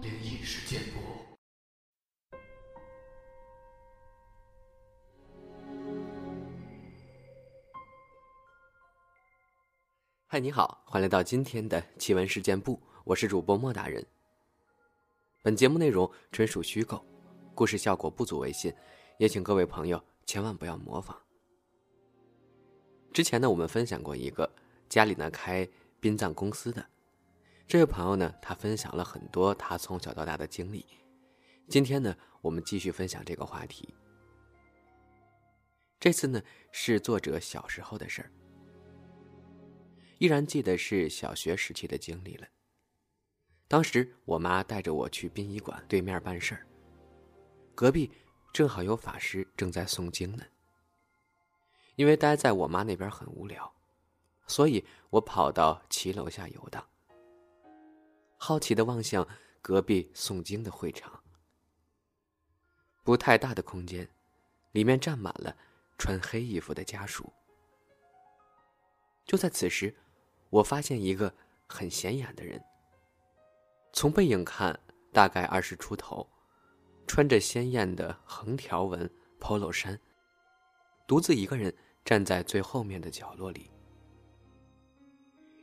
灵异事件簿。嗨，你好，欢迎来到今天的奇闻事件部，我是主播莫大人。本节目内容纯属虚构，故事效果不足为信，也请各位朋友千万不要模仿。之前呢，我们分享过一个家里呢开殡葬公司的这位朋友呢，他分享了很多他从小到大的经历。今天呢，我们继续分享这个话题。这次呢，是作者小时候的事儿。依然记得是小学时期的经历了。当时我妈带着我去殡仪馆对面办事儿，隔壁正好有法师正在诵经呢。因为待在我妈那边很无聊，所以我跑到骑楼下游荡，好奇的望向隔壁诵经的会场。不太大的空间，里面站满了穿黑衣服的家属。就在此时。我发现一个很显眼的人。从背影看，大概二十出头，穿着鲜艳的横条纹 polo 衫，独自一个人站在最后面的角落里。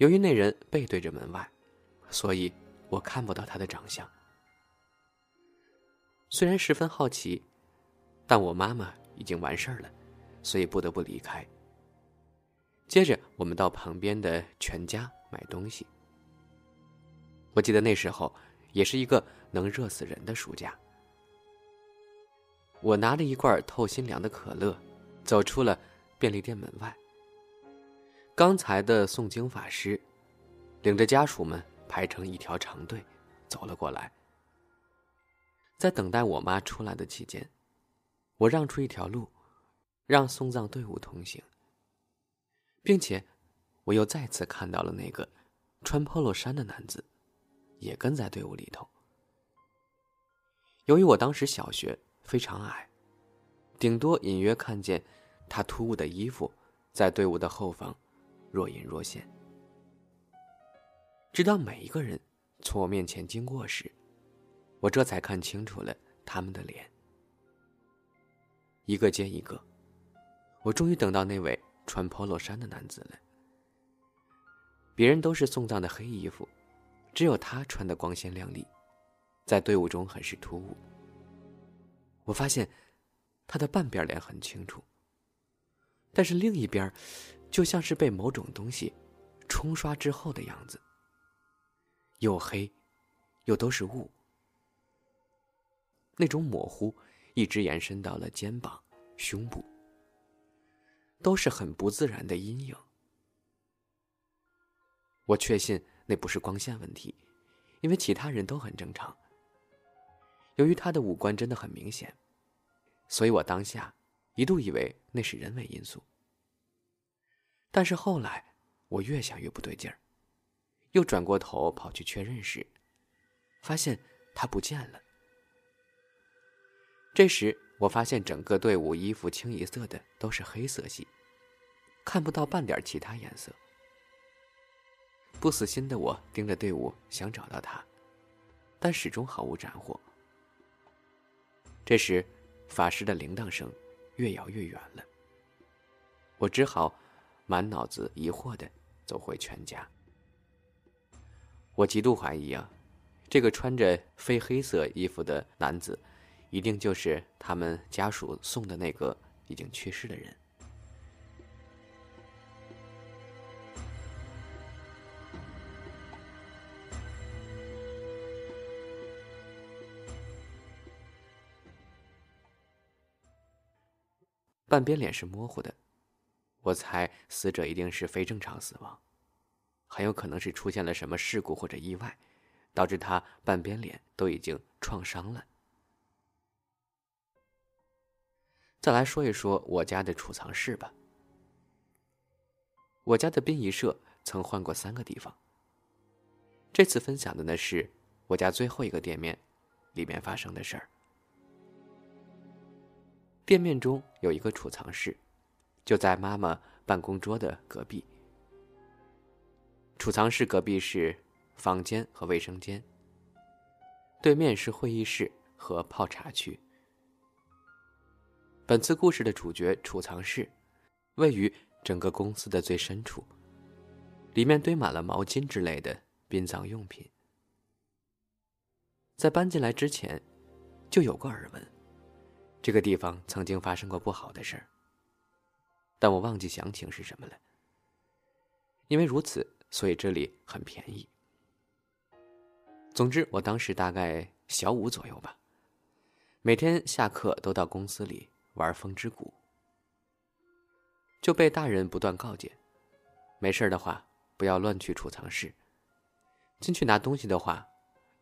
由于那人背对着门外，所以我看不到他的长相。虽然十分好奇，但我妈妈已经完事儿了，所以不得不离开。接着，我们到旁边的全家买东西。我记得那时候也是一个能热死人的暑假。我拿着一罐透心凉的可乐，走出了便利店门外。刚才的诵经法师领着家属们排成一条长队走了过来。在等待我妈出来的期间，我让出一条路，让送葬队伍通行。并且，我又再次看到了那个穿 polo 衫的男子，也跟在队伍里头。由于我当时小学非常矮，顶多隐约看见他突兀的衣服在队伍的后方若隐若现。直到每一个人从我面前经过时，我这才看清楚了他们的脸。一个接一个，我终于等到那位。穿 polo 衫的男子了。别人都是送葬的黑衣服，只有他穿的光鲜亮丽，在队伍中很是突兀。我发现他的半边脸很清楚，但是另一边就像是被某种东西冲刷之后的样子，又黑又都是雾。那种模糊一直延伸到了肩膀、胸部。都是很不自然的阴影。我确信那不是光线问题，因为其他人都很正常。由于他的五官真的很明显，所以我当下一度以为那是人为因素。但是后来我越想越不对劲儿，又转过头跑去确认时，发现他不见了。这时。我发现整个队伍衣服清一色的都是黑色系，看不到半点其他颜色。不死心的我盯着队伍，想找到他，但始终毫无斩获。这时，法师的铃铛声越摇越远了。我只好满脑子疑惑的走回全家。我极度怀疑啊，这个穿着非黑色衣服的男子。一定就是他们家属送的那个已经去世的人。半边脸是模糊的，我猜死者一定是非正常死亡，很有可能是出现了什么事故或者意外，导致他半边脸都已经创伤了。再来说一说我家的储藏室吧。我家的殡仪社曾换过三个地方。这次分享的呢是我家最后一个店面，里面发生的事儿。店面中有一个储藏室，就在妈妈办公桌的隔壁。储藏室隔壁是房间和卫生间，对面是会议室和泡茶区。本次故事的主角储藏室，位于整个公司的最深处，里面堆满了毛巾之类的殡葬用品。在搬进来之前，就有过耳闻，这个地方曾经发生过不好的事儿，但我忘记详情是什么了。因为如此。所以这里很便宜。总之，我当时大概小五左右吧，每天下课都到公司里玩风之谷，就被大人不断告诫：没事的话不要乱去储藏室，进去拿东西的话，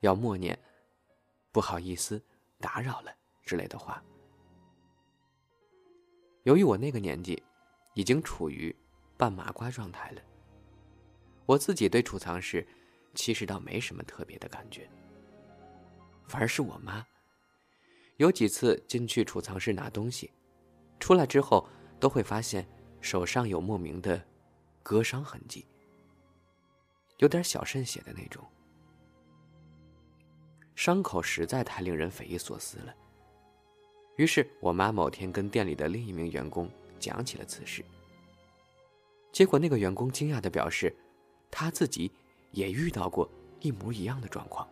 要默念“不好意思，打扰了”之类的话。由于我那个年纪，已经处于半麻瓜状态了。我自己对储藏室，其实倒没什么特别的感觉。反而是我妈，有几次进去储藏室拿东西，出来之后都会发现手上有莫名的割伤痕迹，有点小渗血的那种。伤口实在太令人匪夷所思了。于是我妈某天跟店里的另一名员工讲起了此事，结果那个员工惊讶的表示。他自己也遇到过一模一样的状况。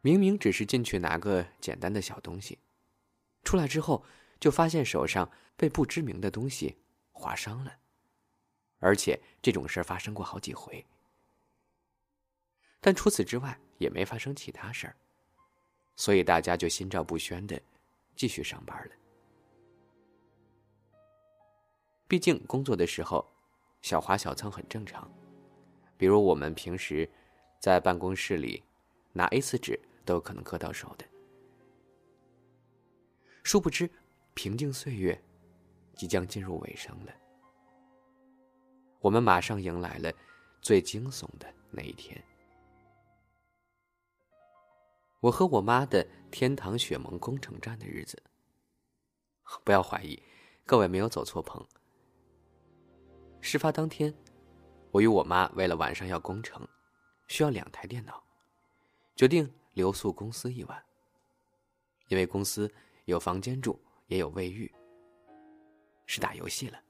明明只是进去拿个简单的小东西，出来之后就发现手上被不知名的东西划伤了，而且这种事发生过好几回。但除此之外也没发生其他事儿，所以大家就心照不宣的继续上班了。毕竟工作的时候。小滑小蹭很正常，比如我们平时在办公室里拿 A 四纸都有可能割到手的。殊不知，平静岁月即将进入尾声了，我们马上迎来了最惊悚的那一天。我和我妈的天堂雪盟工程站的日子，不要怀疑，各位没有走错棚。事发当天，我与我妈为了晚上要工程，需要两台电脑，决定留宿公司一晚。因为公司有房间住，也有卫浴，是打游戏了。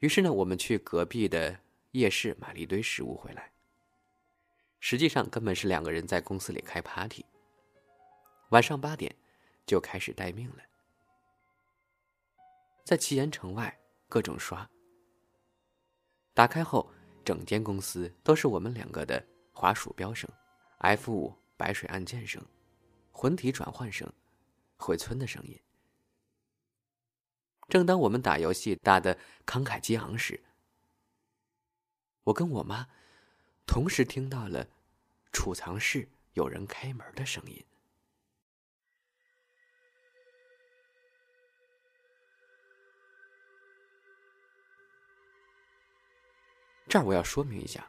于是呢，我们去隔壁的夜市买了一堆食物回来。实际上根本是两个人在公司里开 party。晚上八点就开始待命了，在奇岩城外各种刷。打开后，整间公司都是我们两个的滑鼠标声、F 五白水按键声、魂体转换声、回村的声音。正当我们打游戏打得慷慨激昂时，我跟我妈同时听到了储藏室有人开门的声音。这儿我要说明一下，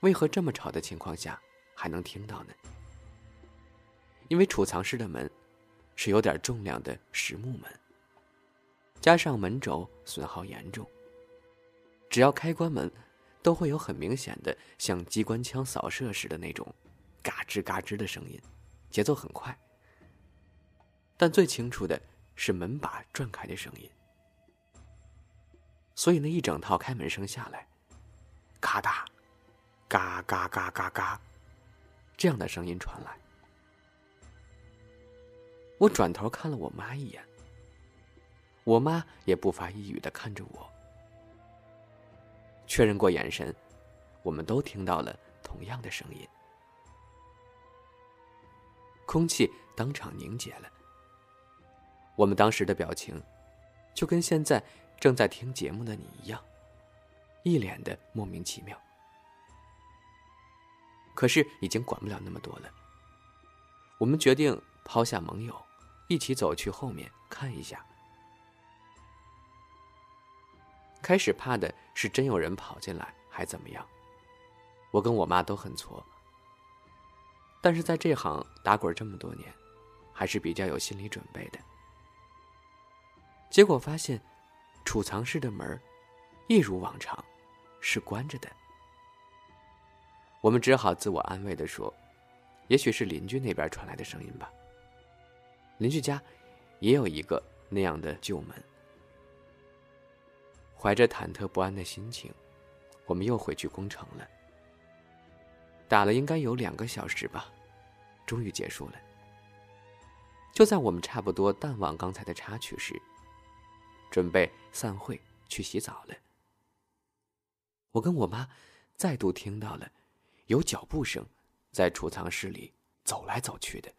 为何这么吵的情况下还能听到呢？因为储藏室的门是有点重量的实木门，加上门轴损耗严重，只要开关门，都会有很明显的像机关枪扫射似的那种嘎吱嘎吱的声音，节奏很快。但最清楚的是门把转开的声音，所以那一整套开门声下来。咔嗒，嘎嘎嘎嘎嘎，这样的声音传来。我转头看了我妈一眼，我妈也不发一语的看着我。确认过眼神，我们都听到了同样的声音。空气当场凝结了。我们当时的表情，就跟现在正在听节目的你一样。一脸的莫名其妙，可是已经管不了那么多了。我们决定抛下盟友，一起走去后面看一下。开始怕的是真有人跑进来，还怎么样？我跟我妈都很挫，但是在这行打滚这么多年，还是比较有心理准备的。结果发现，储藏室的门一如往常。是关着的。我们只好自我安慰的说：“也许是邻居那边传来的声音吧。”邻居家也有一个那样的旧门。怀着忐忑不安的心情，我们又回去攻城了。打了应该有两个小时吧，终于结束了。就在我们差不多淡忘刚才的插曲时，准备散会去洗澡了。我跟我妈再度听到了有脚步声在储藏室里走来走去的。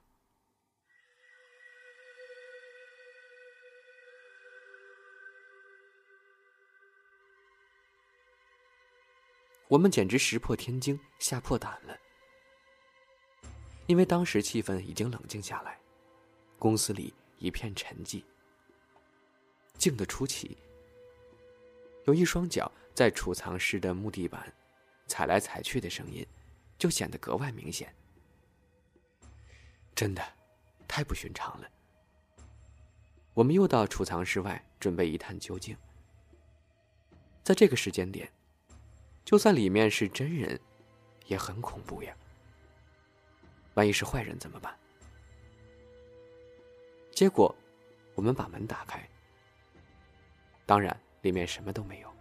我们简直石破天惊，吓破胆了。因为当时气氛已经冷静下来，公司里一片沉寂，静得出奇。有一双脚在储藏室的木地板踩来踩去的声音，就显得格外明显。真的，太不寻常了。我们又到储藏室外准备一探究竟。在这个时间点。就算里面是真人，也很恐怖呀。万一是坏人怎么办？结果，我们把门打开，当然里面什么都没有。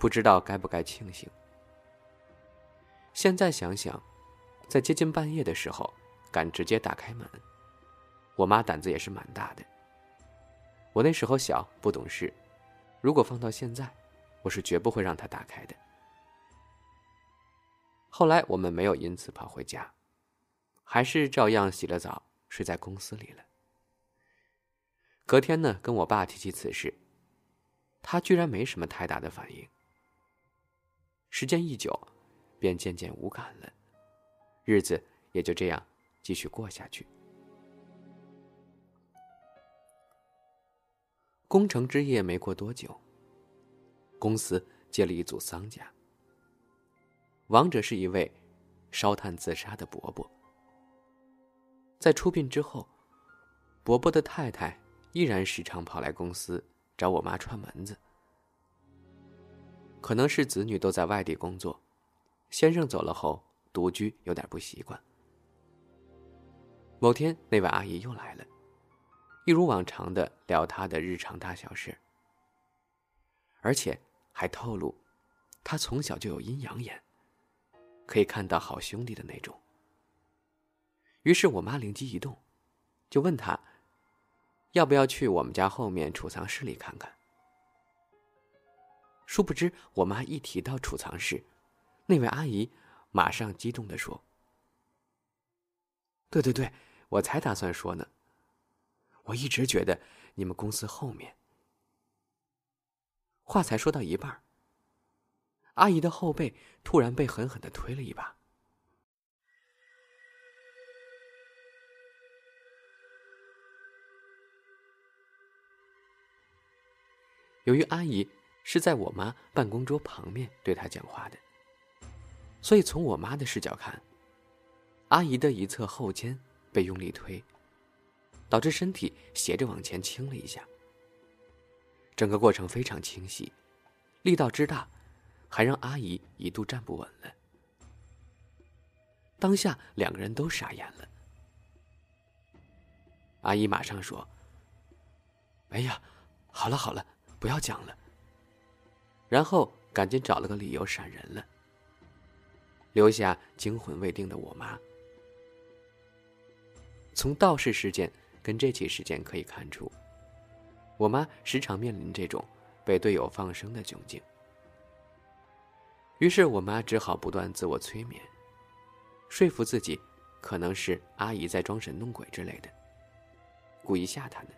不知道该不该庆幸。现在想想，在接近半夜的时候敢直接打开门，我妈胆子也是蛮大的。我那时候小不懂事，如果放到现在。我是绝不会让她打开的。后来我们没有因此跑回家，还是照样洗了澡，睡在公司里了。隔天呢，跟我爸提起此事，他居然没什么太大的反应。时间一久，便渐渐无感了，日子也就这样继续过下去。工程之夜没过多久。公司接了一组丧家，亡者是一位烧炭自杀的伯伯。在出殡之后，伯伯的太太依然时常跑来公司找我妈串门子。可能是子女都在外地工作，先生走了后独居有点不习惯。某天，那位阿姨又来了，一如往常的聊她的日常大小事，而且。还透露，他从小就有阴阳眼，可以看到好兄弟的那种。于是我妈灵机一动，就问他，要不要去我们家后面储藏室里看看。殊不知，我妈一提到储藏室，那位阿姨马上激动的说：“对对对，我才打算说呢。我一直觉得你们公司后面。”话才说到一半，阿姨的后背突然被狠狠的推了一把。由于阿姨是在我妈办公桌旁面对她讲话的，所以从我妈的视角看，阿姨的一侧后肩被用力推，导致身体斜着往前倾了一下。整个过程非常清晰，力道之大，还让阿姨一度站不稳了。当下两个人都傻眼了。阿姨马上说：“哎呀，好了好了，不要讲了。”然后赶紧找了个理由闪人了，留下惊魂未定的我妈。从道士事件跟这起事件可以看出。我妈时常面临这种被队友放生的窘境，于是我妈只好不断自我催眠，说服自己，可能是阿姨在装神弄鬼之类的，故意吓她呢。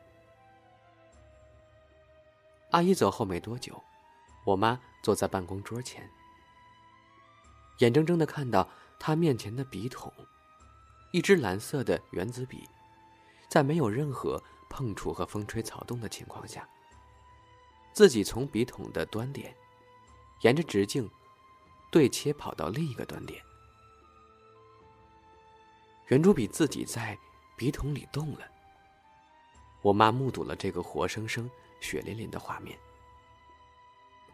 阿姨走后没多久，我妈坐在办公桌前，眼睁睁的看到她面前的笔筒，一支蓝色的原子笔，在没有任何。碰触和风吹草动的情况下，自己从笔筒的端点，沿着直径，对切跑到另一个端点。圆珠笔自己在笔筒里动了。我妈目睹了这个活生生、血淋淋的画面，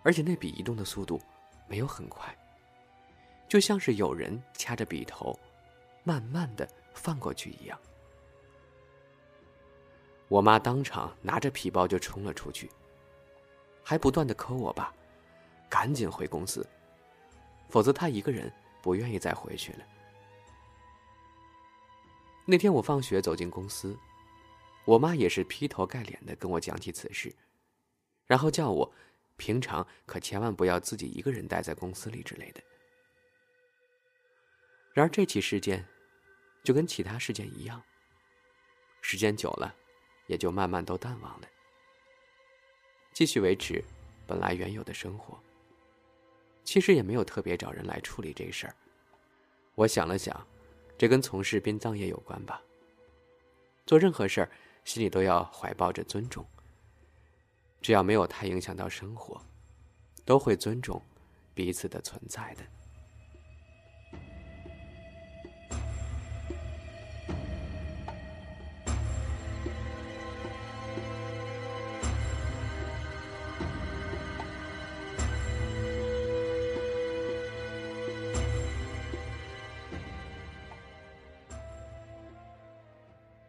而且那笔移动的速度没有很快，就像是有人掐着笔头，慢慢的放过去一样。我妈当场拿着皮包就冲了出去，还不断的抠我爸，赶紧回公司，否则他一个人不愿意再回去了。那天我放学走进公司，我妈也是劈头盖脸的跟我讲起此事，然后叫我平常可千万不要自己一个人待在公司里之类的。然而这起事件，就跟其他事件一样，时间久了，也就慢慢都淡忘了，继续维持本来原有的生活。其实也没有特别找人来处理这事儿。我想了想。这跟从事殡葬业有关吧。做任何事儿，心里都要怀抱着尊重。只要没有太影响到生活，都会尊重彼此的存在的。